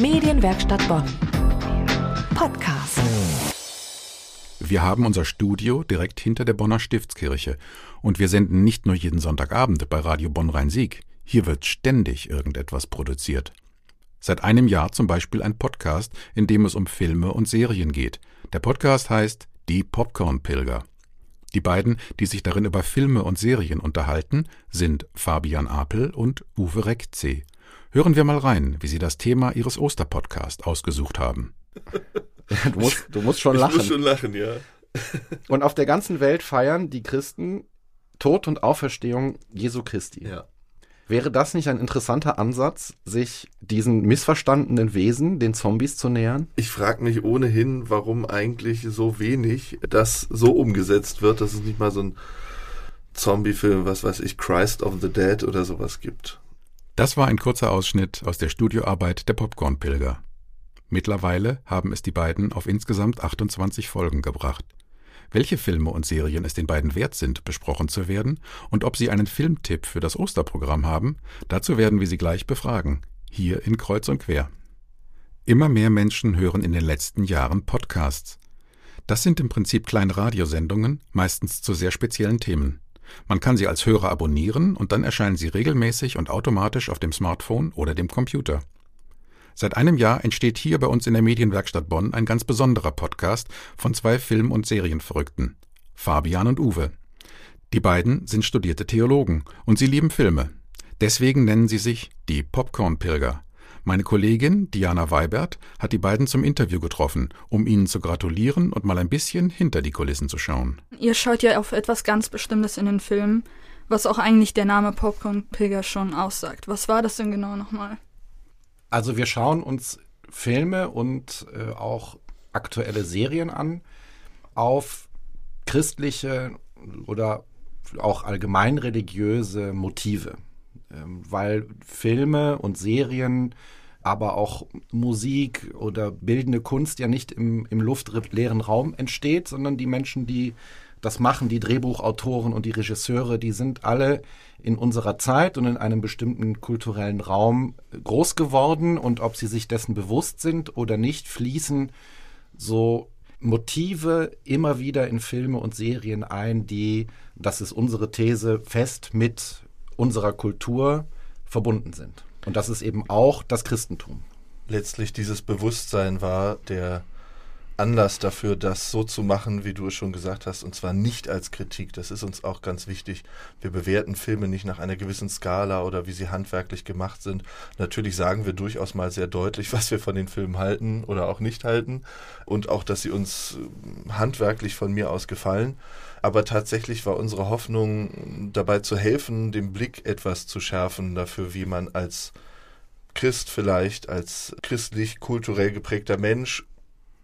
Medienwerkstatt Bonn. Podcast. Wir haben unser Studio direkt hinter der Bonner Stiftskirche und wir senden nicht nur jeden Sonntagabend bei Radio Bonn Rhein-Sieg. Hier wird ständig irgendetwas produziert. Seit einem Jahr zum Beispiel ein Podcast, in dem es um Filme und Serien geht. Der Podcast heißt Die Popcorn-Pilger. Die beiden, die sich darin über Filme und Serien unterhalten, sind Fabian Apel und Uwe Reckzee. Hören wir mal rein, wie sie das Thema ihres Osterpodcasts ausgesucht haben. Du musst, du musst schon lachen. Ich muss schon lachen, ja. Und auf der ganzen Welt feiern die Christen Tod und Auferstehung Jesu Christi. Ja. Wäre das nicht ein interessanter Ansatz, sich diesen missverstandenen Wesen, den Zombies, zu nähern? Ich frage mich ohnehin, warum eigentlich so wenig das so umgesetzt wird, dass es nicht mal so ein Zombie-Film, was weiß ich, Christ of the Dead oder sowas gibt. Das war ein kurzer Ausschnitt aus der Studioarbeit der Popcorn-Pilger. Mittlerweile haben es die beiden auf insgesamt 28 Folgen gebracht. Welche Filme und Serien es den beiden wert sind, besprochen zu werden und ob sie einen Filmtipp für das Osterprogramm haben, dazu werden wir sie gleich befragen, hier in Kreuz und Quer. Immer mehr Menschen hören in den letzten Jahren Podcasts. Das sind im Prinzip kleine Radiosendungen, meistens zu sehr speziellen Themen. Man kann sie als Hörer abonnieren und dann erscheinen sie regelmäßig und automatisch auf dem Smartphone oder dem Computer. Seit einem Jahr entsteht hier bei uns in der Medienwerkstatt Bonn ein ganz besonderer Podcast von zwei Film- und Serienverrückten, Fabian und Uwe. Die beiden sind studierte Theologen und sie lieben Filme. Deswegen nennen sie sich die Popcorn-Pilger. Meine Kollegin Diana Weibert hat die beiden zum Interview getroffen, um ihnen zu gratulieren und mal ein bisschen hinter die Kulissen zu schauen. Ihr schaut ja auf etwas ganz Bestimmtes in den Filmen, was auch eigentlich der Name Popcorn-Pilger schon aussagt. Was war das denn genau nochmal? Also wir schauen uns Filme und äh, auch aktuelle Serien an auf christliche oder auch allgemein religiöse Motive, ähm, weil Filme und Serien, aber auch Musik oder bildende Kunst ja nicht im, im luftleeren Raum entsteht, sondern die Menschen, die das machen, die Drehbuchautoren und die Regisseure, die sind alle in unserer Zeit und in einem bestimmten kulturellen Raum groß geworden und ob sie sich dessen bewusst sind oder nicht, fließen so Motive immer wieder in Filme und Serien ein, die, das ist unsere These, fest mit unserer Kultur verbunden sind. Und das ist eben auch das Christentum. Letztlich dieses Bewusstsein war der Anlass dafür, das so zu machen, wie du es schon gesagt hast, und zwar nicht als Kritik. Das ist uns auch ganz wichtig. Wir bewerten Filme nicht nach einer gewissen Skala oder wie sie handwerklich gemacht sind. Natürlich sagen wir durchaus mal sehr deutlich, was wir von den Filmen halten oder auch nicht halten und auch, dass sie uns äh, handwerklich von mir aus gefallen. Aber tatsächlich war unsere Hoffnung dabei zu helfen, den Blick etwas zu schärfen dafür, wie man als Christ vielleicht, als christlich kulturell geprägter Mensch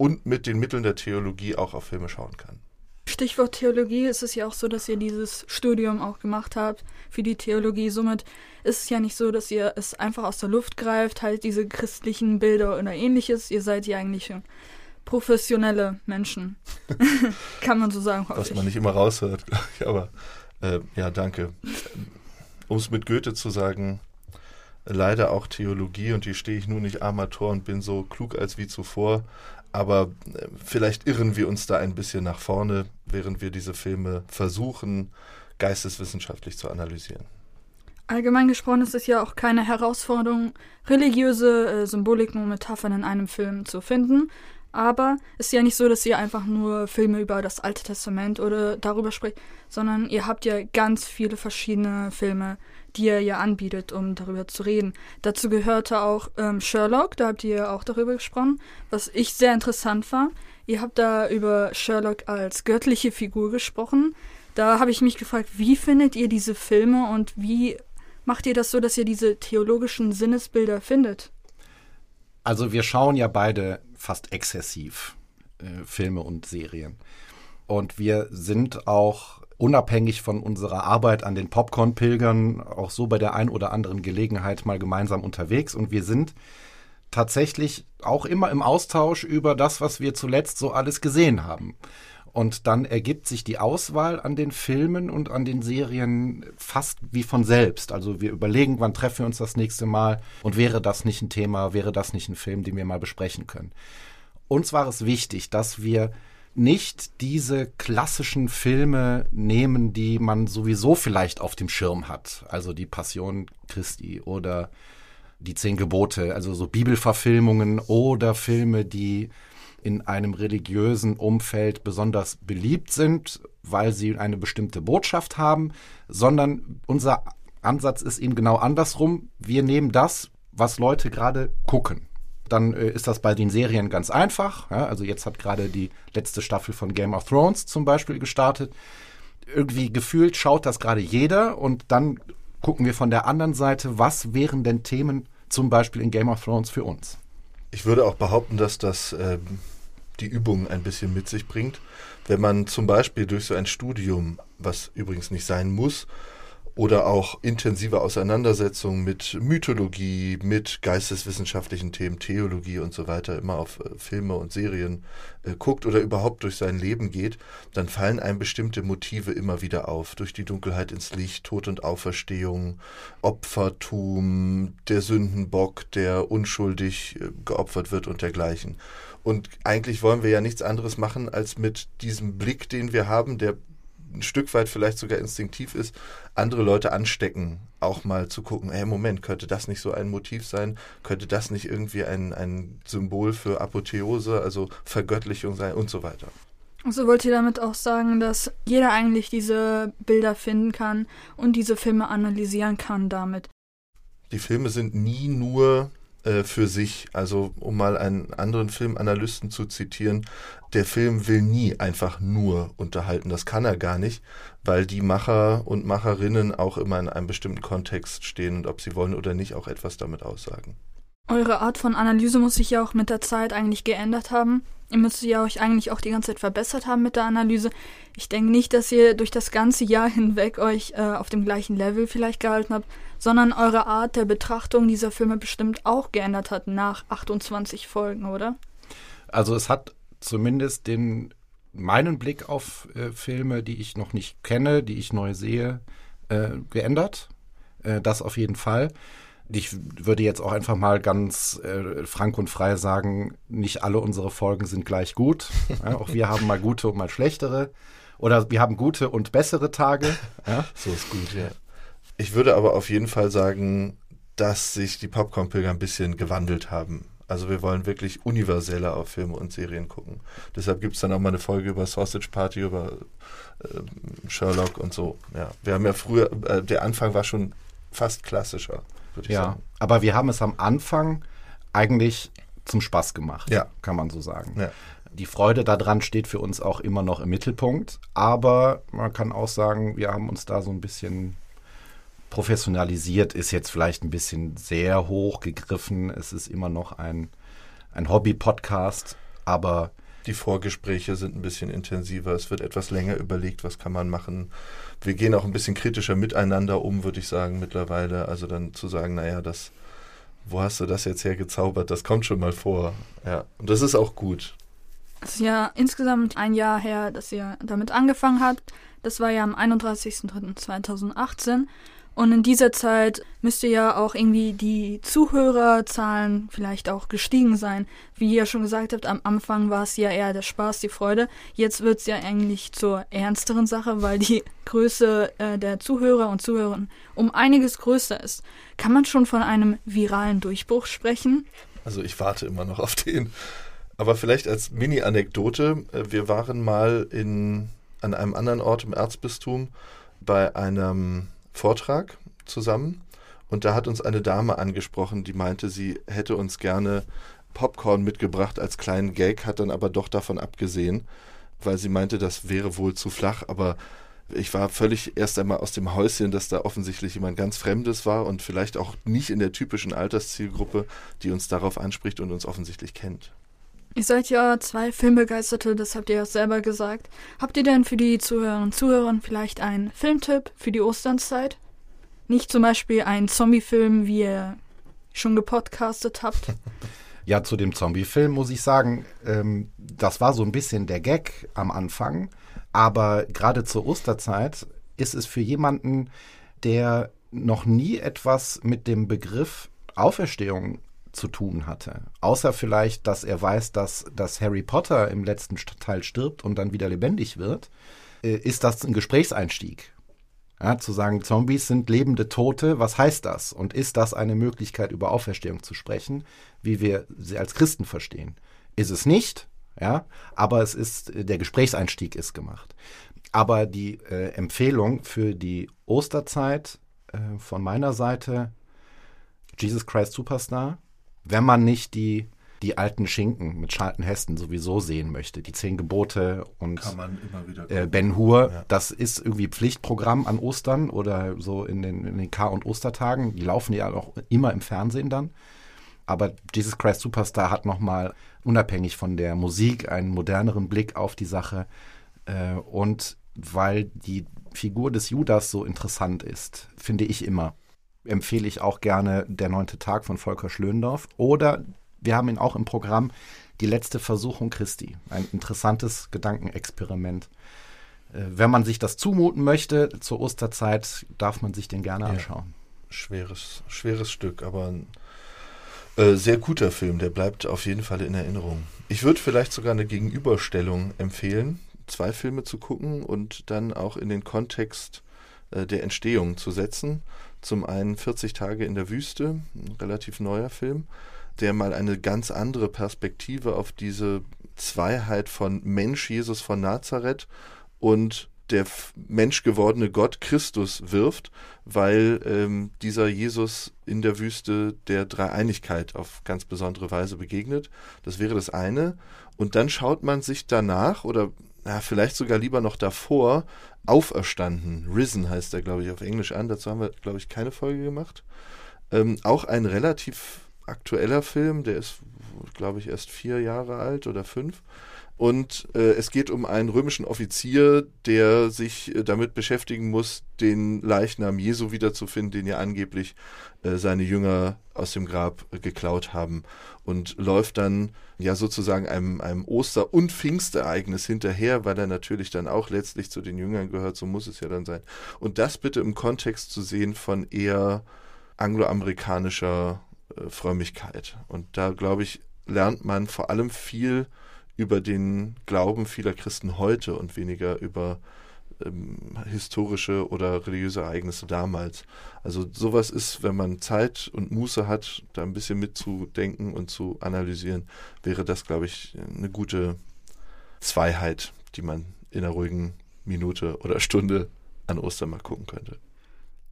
und mit den Mitteln der Theologie auch auf Filme schauen kann. Stichwort Theologie ist es ja auch so, dass ihr dieses Studium auch gemacht habt für die Theologie. Somit ist es ja nicht so, dass ihr es einfach aus der Luft greift, halt diese christlichen Bilder oder ähnliches. Ihr seid ja eigentlich professionelle Menschen. Kann man so sagen. Was man nicht immer raushört, glaube ich. Aber äh, ja, danke. Um es mit Goethe zu sagen, leider auch Theologie und die stehe ich nur nicht Amateur und bin so klug als wie zuvor. Aber äh, vielleicht irren wir uns da ein bisschen nach vorne, während wir diese Filme versuchen, geisteswissenschaftlich zu analysieren. Allgemein gesprochen ist es ja auch keine Herausforderung, religiöse äh, Symboliken und Metaphern in einem Film zu finden. Aber es ist ja nicht so, dass ihr einfach nur Filme über das Alte Testament oder darüber spricht, sondern ihr habt ja ganz viele verschiedene Filme, die er ja anbietet, um darüber zu reden. Dazu gehörte auch ähm, Sherlock, da habt ihr auch darüber gesprochen, was ich sehr interessant war. Ihr habt da über Sherlock als göttliche Figur gesprochen. Da habe ich mich gefragt, wie findet ihr diese Filme und wie macht ihr das so, dass ihr diese theologischen Sinnesbilder findet? Also wir schauen ja beide fast exzessiv äh, Filme und Serien. Und wir sind auch unabhängig von unserer Arbeit an den Popcorn-Pilgern auch so bei der ein oder anderen Gelegenheit mal gemeinsam unterwegs. Und wir sind tatsächlich auch immer im Austausch über das, was wir zuletzt so alles gesehen haben. Und dann ergibt sich die Auswahl an den Filmen und an den Serien fast wie von selbst. Also wir überlegen, wann treffen wir uns das nächste Mal und wäre das nicht ein Thema, wäre das nicht ein Film, den wir mal besprechen können. Uns war es wichtig, dass wir nicht diese klassischen Filme nehmen, die man sowieso vielleicht auf dem Schirm hat. Also die Passion Christi oder die Zehn Gebote, also so Bibelverfilmungen oder Filme, die in einem religiösen Umfeld besonders beliebt sind, weil sie eine bestimmte Botschaft haben, sondern unser Ansatz ist eben genau andersrum. Wir nehmen das, was Leute gerade gucken. Dann äh, ist das bei den Serien ganz einfach. Ja? Also jetzt hat gerade die letzte Staffel von Game of Thrones zum Beispiel gestartet. Irgendwie gefühlt schaut das gerade jeder und dann gucken wir von der anderen Seite, was wären denn Themen zum Beispiel in Game of Thrones für uns? Ich würde auch behaupten, dass das ähm, die Übung ein bisschen mit sich bringt. Wenn man zum Beispiel durch so ein Studium, was übrigens nicht sein muss, oder auch intensive Auseinandersetzungen mit Mythologie, mit geisteswissenschaftlichen Themen, Theologie und so weiter, immer auf äh, Filme und Serien äh, guckt oder überhaupt durch sein Leben geht, dann fallen einem bestimmte Motive immer wieder auf. Durch die Dunkelheit ins Licht, Tod und Auferstehung, Opfertum, der Sündenbock, der unschuldig äh, geopfert wird und dergleichen. Und eigentlich wollen wir ja nichts anderes machen, als mit diesem Blick, den wir haben, der ein Stück weit vielleicht sogar instinktiv ist, andere Leute anstecken, auch mal zu gucken, hey, Moment, könnte das nicht so ein Motiv sein? Könnte das nicht irgendwie ein, ein Symbol für Apotheose, also Vergöttlichung sein und so weiter? Also wollt ihr damit auch sagen, dass jeder eigentlich diese Bilder finden kann und diese Filme analysieren kann damit? Die Filme sind nie nur äh, für sich. Also um mal einen anderen Filmanalysten zu zitieren, der Film will nie einfach nur unterhalten. Das kann er gar nicht, weil die Macher und Macherinnen auch immer in einem bestimmten Kontext stehen und ob sie wollen oder nicht auch etwas damit aussagen. Eure Art von Analyse muss sich ja auch mit der Zeit eigentlich geändert haben. Ihr müsst ja euch eigentlich auch die ganze Zeit verbessert haben mit der Analyse. Ich denke nicht, dass ihr durch das ganze Jahr hinweg euch äh, auf dem gleichen Level vielleicht gehalten habt, sondern eure Art der Betrachtung dieser Filme bestimmt auch geändert hat nach 28 Folgen, oder? Also es hat zumindest den meinen Blick auf äh, Filme, die ich noch nicht kenne, die ich neu sehe, äh, geändert. Äh, das auf jeden Fall. Ich würde jetzt auch einfach mal ganz äh, frank und frei sagen, nicht alle unsere Folgen sind gleich gut. Ja, auch wir haben mal gute und mal schlechtere. Oder wir haben gute und bessere Tage. Ja. So ist gut, ja. Ich würde aber auf jeden Fall sagen, dass sich die Popcorn-Pilger ein bisschen gewandelt haben. Also wir wollen wirklich universeller auf Filme und Serien gucken. Deshalb gibt es dann auch mal eine Folge über Sausage Party, über äh, Sherlock und so. Ja, wir haben ja früher, äh, der Anfang war schon fast klassischer, würde ich ja, sagen. Aber wir haben es am Anfang eigentlich zum Spaß gemacht, ja. kann man so sagen. Ja. Die Freude daran steht für uns auch immer noch im Mittelpunkt, aber man kann auch sagen, wir haben uns da so ein bisschen professionalisiert ist jetzt vielleicht ein bisschen sehr hoch gegriffen. Es ist immer noch ein, ein Hobby-Podcast, aber die Vorgespräche sind ein bisschen intensiver. Es wird etwas länger überlegt, was kann man machen. Wir gehen auch ein bisschen kritischer miteinander um, würde ich sagen, mittlerweile. Also dann zu sagen, naja, das, wo hast du das jetzt hergezaubert? Das kommt schon mal vor. Ja, und das ist auch gut. Es ist ja insgesamt ein Jahr her, dass ihr damit angefangen habt. Das war ja am 31.03.2018. Und in dieser Zeit müsste ja auch irgendwie die Zuhörerzahlen vielleicht auch gestiegen sein. Wie ihr schon gesagt habt, am Anfang war es ja eher der Spaß, die Freude. Jetzt wird es ja eigentlich zur ernsteren Sache, weil die Größe äh, der Zuhörer und Zuhörerinnen um einiges größer ist. Kann man schon von einem viralen Durchbruch sprechen? Also ich warte immer noch auf den. Aber vielleicht als Mini-Anekdote, äh, wir waren mal in, an einem anderen Ort im Erzbistum bei einem Vortrag zusammen und da hat uns eine Dame angesprochen, die meinte, sie hätte uns gerne Popcorn mitgebracht als kleinen Gag, hat dann aber doch davon abgesehen, weil sie meinte, das wäre wohl zu flach, aber ich war völlig erst einmal aus dem Häuschen, dass da offensichtlich jemand ganz Fremdes war und vielleicht auch nicht in der typischen Alterszielgruppe, die uns darauf anspricht und uns offensichtlich kennt. Ihr seid ja zwei Filmbegeisterte, das habt ihr ja selber gesagt. Habt ihr denn für die Zuhörerinnen und Zuhörer vielleicht einen Filmtipp für die Osternzeit? Nicht zum Beispiel einen Zombie-Film, wie ihr schon gepodcastet habt? Ja, zu dem Zombie-Film muss ich sagen, ähm, das war so ein bisschen der Gag am Anfang. Aber gerade zur Osterzeit ist es für jemanden, der noch nie etwas mit dem Begriff Auferstehung zu tun hatte. Außer vielleicht, dass er weiß, dass, dass Harry Potter im letzten Teil stirbt und dann wieder lebendig wird, äh, ist das ein Gesprächseinstieg. Ja, zu sagen, Zombies sind lebende Tote, was heißt das? Und ist das eine Möglichkeit, über Auferstehung zu sprechen, wie wir sie als Christen verstehen? Ist es nicht, ja, aber es ist, der Gesprächseinstieg ist gemacht. Aber die äh, Empfehlung für die Osterzeit äh, von meiner Seite, Jesus Christ Superstar, wenn man nicht die, die alten Schinken mit Charlton Heston sowieso sehen möchte, die zehn Gebote und äh, Ben Hur, ja. das ist irgendwie Pflichtprogramm an Ostern oder so in den, in den Kar- und Ostertagen. Die laufen ja auch immer im Fernsehen dann. Aber Jesus Christ Superstar hat nochmal unabhängig von der Musik einen moderneren Blick auf die Sache. Äh, und weil die Figur des Judas so interessant ist, finde ich immer empfehle ich auch gerne Der neunte Tag von Volker Schlöndorff. Oder wir haben ihn auch im Programm Die letzte Versuchung Christi. Ein interessantes Gedankenexperiment. Äh, wenn man sich das zumuten möchte, zur Osterzeit darf man sich den gerne ja. anschauen. Schweres, schweres Stück, aber ein äh, sehr guter Film. Der bleibt auf jeden Fall in Erinnerung. Ich würde vielleicht sogar eine Gegenüberstellung empfehlen, zwei Filme zu gucken und dann auch in den Kontext äh, der Entstehung zu setzen. Zum einen 40 Tage in der Wüste, ein relativ neuer Film, der mal eine ganz andere Perspektive auf diese Zweiheit von Mensch Jesus von Nazareth und der menschgewordene Gott Christus wirft, weil ähm, dieser Jesus in der Wüste der Dreieinigkeit auf ganz besondere Weise begegnet. Das wäre das eine. Und dann schaut man sich danach oder na, vielleicht sogar lieber noch davor Auferstanden. Risen heißt er, glaube ich, auf Englisch an. Dazu haben wir, glaube ich, keine Folge gemacht. Ähm, auch ein relativ aktueller Film, der ist, glaube ich, erst vier Jahre alt oder fünf. Und äh, es geht um einen römischen Offizier, der sich äh, damit beschäftigen muss, den Leichnam Jesu wiederzufinden, den ja angeblich äh, seine Jünger aus dem Grab äh, geklaut haben. Und läuft dann ja sozusagen einem, einem Oster- und Pfingstereignis hinterher, weil er natürlich dann auch letztlich zu den Jüngern gehört, so muss es ja dann sein. Und das bitte im Kontext zu sehen von eher angloamerikanischer äh, Frömmigkeit. Und da, glaube ich, lernt man vor allem viel über den Glauben vieler Christen heute und weniger über ähm, historische oder religiöse Ereignisse damals. Also sowas ist, wenn man Zeit und Muße hat, da ein bisschen mitzudenken und zu analysieren, wäre das, glaube ich, eine gute Zweiheit, die man in einer ruhigen Minute oder Stunde an Ostern mal gucken könnte.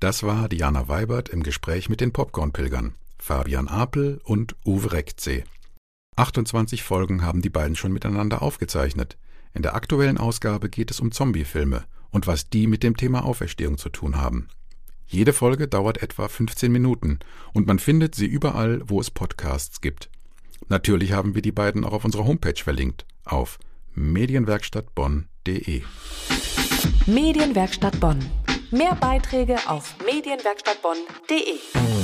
Das war Diana Weibert im Gespräch mit den Popcorn-Pilgern, Fabian Apel und Uwe Rektsee. 28 Folgen haben die beiden schon miteinander aufgezeichnet. In der aktuellen Ausgabe geht es um Zombiefilme und was die mit dem Thema Auferstehung zu tun haben. Jede Folge dauert etwa 15 Minuten und man findet sie überall, wo es Podcasts gibt. Natürlich haben wir die beiden auch auf unserer Homepage verlinkt auf medienwerkstattbonn.de. Medienwerkstatt Bonn. Mehr Beiträge auf medienwerkstattbonn.de.